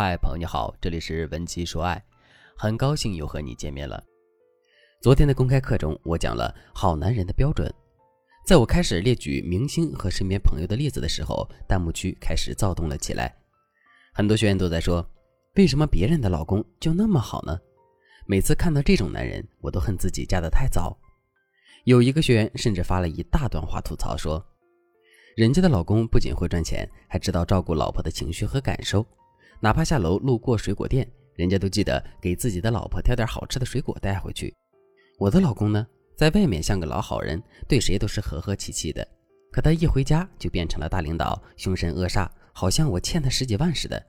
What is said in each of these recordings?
嗨，朋友你好，这里是文姬说爱，很高兴又和你见面了。昨天的公开课中，我讲了好男人的标准。在我开始列举明星和身边朋友的例子的时候，弹幕区开始躁动了起来。很多学员都在说，为什么别人的老公就那么好呢？每次看到这种男人，我都恨自己嫁得太早。有一个学员甚至发了一大段话吐槽说，人家的老公不仅会赚钱，还知道照顾老婆的情绪和感受。哪怕下楼路过水果店，人家都记得给自己的老婆挑点好吃的水果带回去。我的老公呢，在外面像个老好人，对谁都是和和气气的，可他一回家就变成了大领导，凶神恶煞，好像我欠他十几万似的。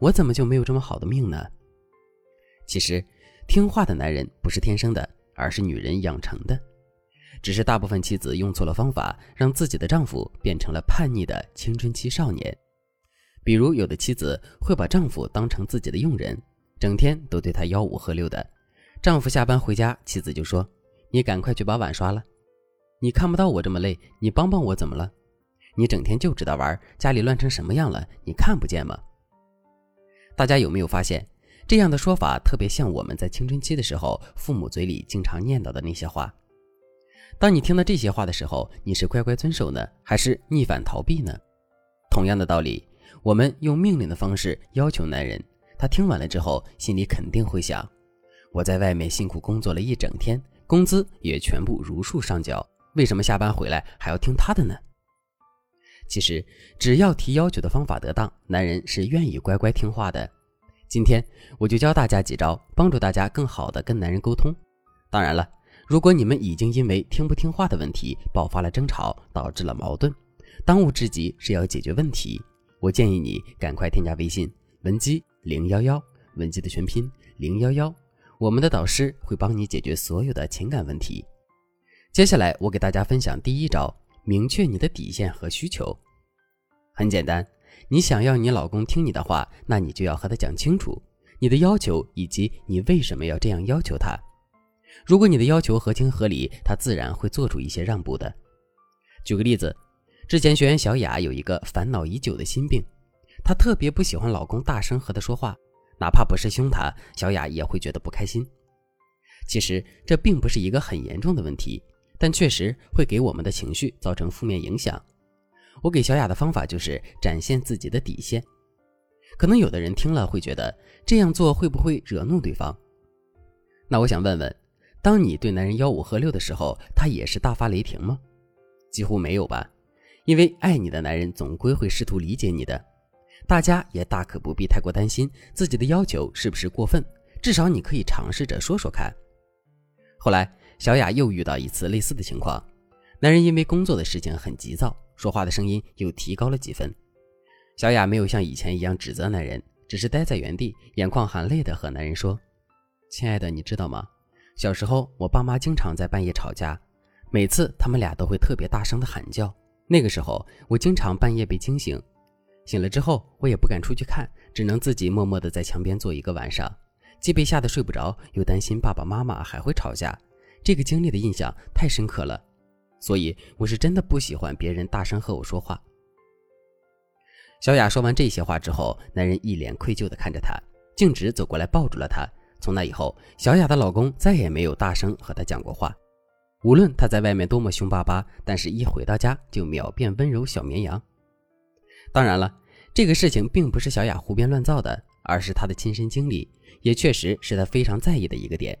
我怎么就没有这么好的命呢？其实，听话的男人不是天生的，而是女人养成的。只是大部分妻子用错了方法，让自己的丈夫变成了叛逆的青春期少年。比如，有的妻子会把丈夫当成自己的佣人，整天都对他吆五喝六的。丈夫下班回家，妻子就说：“你赶快去把碗刷了。你看不到我这么累，你帮帮我怎么了？你整天就知道玩，家里乱成什么样了，你看不见吗？”大家有没有发现，这样的说法特别像我们在青春期的时候，父母嘴里经常念叨的那些话。当你听到这些话的时候，你是乖乖遵守呢，还是逆反逃避呢？同样的道理。我们用命令的方式要求男人，他听完了之后，心里肯定会想：我在外面辛苦工作了一整天，工资也全部如数上缴，为什么下班回来还要听他的呢？其实，只要提要求的方法得当，男人是愿意乖乖听话的。今天我就教大家几招，帮助大家更好的跟男人沟通。当然了，如果你们已经因为听不听话的问题爆发了争吵，导致了矛盾，当务之急是要解决问题。我建议你赶快添加微信文姬零幺幺，文姬的全拼零幺幺，我们的导师会帮你解决所有的情感问题。接下来我给大家分享第一招：明确你的底线和需求。很简单，你想要你老公听你的话，那你就要和他讲清楚你的要求以及你为什么要这样要求他。如果你的要求合情合理，他自然会做出一些让步的。举个例子。之前学员小雅有一个烦恼已久的心病，她特别不喜欢老公大声和她说话，哪怕不是凶她，小雅也会觉得不开心。其实这并不是一个很严重的问题，但确实会给我们的情绪造成负面影响。我给小雅的方法就是展现自己的底线。可能有的人听了会觉得这样做会不会惹怒对方？那我想问问，当你对男人吆五喝六的时候，他也是大发雷霆吗？几乎没有吧。因为爱你的男人总归会试图理解你的，大家也大可不必太过担心自己的要求是不是过分，至少你可以尝试着说说看。后来，小雅又遇到一次类似的情况，男人因为工作的事情很急躁，说话的声音又提高了几分。小雅没有像以前一样指责男人，只是待在原地，眼眶含泪的和男人说：“亲爱的，你知道吗？小时候我爸妈经常在半夜吵架，每次他们俩都会特别大声的喊叫。”那个时候，我经常半夜被惊醒，醒了之后，我也不敢出去看，只能自己默默地在墙边坐一个晚上，既被吓得睡不着，又担心爸爸妈妈还会吵架。这个经历的印象太深刻了，所以我是真的不喜欢别人大声和我说话。小雅说完这些话之后，男人一脸愧疚地看着她，径直走过来抱住了她。从那以后，小雅的老公再也没有大声和她讲过话。无论他在外面多么凶巴巴，但是一回到家就秒变温柔小绵羊。当然了，这个事情并不是小雅胡编乱造的，而是她的亲身经历，也确实是她非常在意的一个点。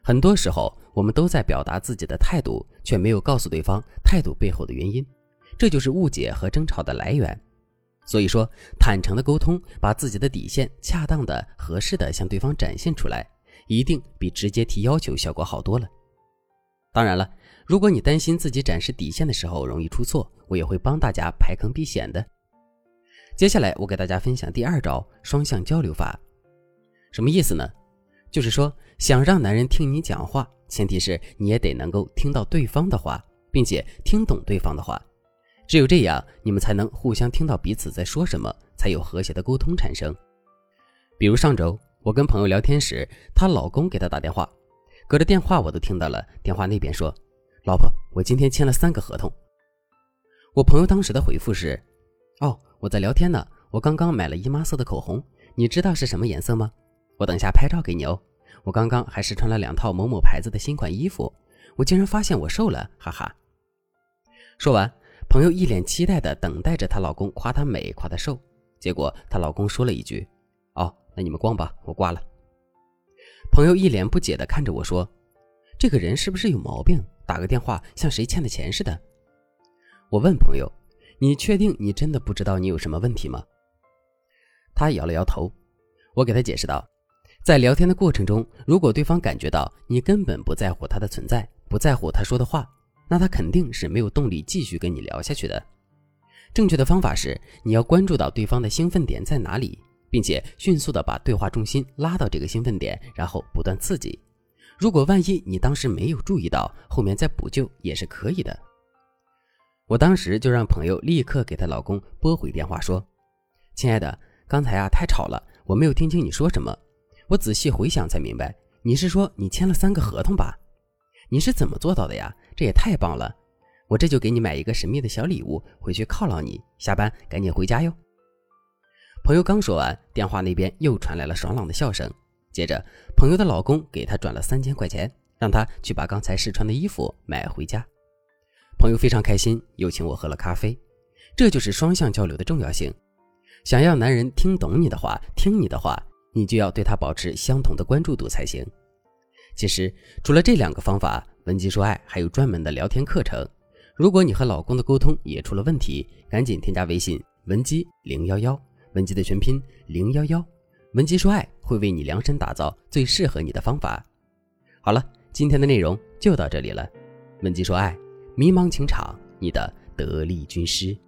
很多时候，我们都在表达自己的态度，却没有告诉对方态度背后的原因，这就是误解和争吵的来源。所以说，坦诚的沟通，把自己的底线恰当的、合适的向对方展现出来，一定比直接提要求效果好多了。当然了，如果你担心自己展示底线的时候容易出错，我也会帮大家排坑避险的。接下来我给大家分享第二招双向交流法，什么意思呢？就是说想让男人听你讲话，前提是你也得能够听到对方的话，并且听懂对方的话，只有这样你们才能互相听到彼此在说什么，才有和谐的沟通产生。比如上周我跟朋友聊天时，她老公给她打电话。隔着电话我都听到了，电话那边说：“老婆，我今天签了三个合同。”我朋友当时的回复是：“哦，我在聊天呢，我刚刚买了姨妈色的口红，你知道是什么颜色吗？我等一下拍照给你哦。我刚刚还试穿了两套某某牌子的新款衣服，我竟然发现我瘦了，哈哈。”说完，朋友一脸期待地等待着她老公夸她美、夸她瘦。结果她老公说了一句：“哦，那你们逛吧，我挂了。”朋友一脸不解地看着我说：“这个人是不是有毛病？打个电话像谁欠的钱似的。”我问朋友：“你确定你真的不知道你有什么问题吗？”他摇了摇头。我给他解释道：“在聊天的过程中，如果对方感觉到你根本不在乎他的存在，不在乎他说的话，那他肯定是没有动力继续跟你聊下去的。正确的方法是，你要关注到对方的兴奋点在哪里。”并且迅速的把对话重心拉到这个兴奋点，然后不断刺激。如果万一你当时没有注意到，后面再补救也是可以的。我当时就让朋友立刻给她老公拨回电话，说：“亲爱的，刚才啊太吵了，我没有听清你说什么。我仔细回想才明白，你是说你签了三个合同吧？你是怎么做到的呀？这也太棒了！我这就给你买一个神秘的小礼物，回去犒劳你。下班赶紧回家哟。”朋友刚说完，电话那边又传来了爽朗的笑声。接着，朋友的老公给她转了三千块钱，让她去把刚才试穿的衣服买回家。朋友非常开心，又请我喝了咖啡。这就是双向交流的重要性。想要男人听懂你的话，听你的话，你就要对他保持相同的关注度才行。其实，除了这两个方法，文姬说爱还有专门的聊天课程。如果你和老公的沟通也出了问题，赶紧添加微信文姬零幺幺。文姬的全拼零幺幺，文姬说爱会为你量身打造最适合你的方法。好了，今天的内容就到这里了。文姬说爱，迷茫情场，你的得力军师。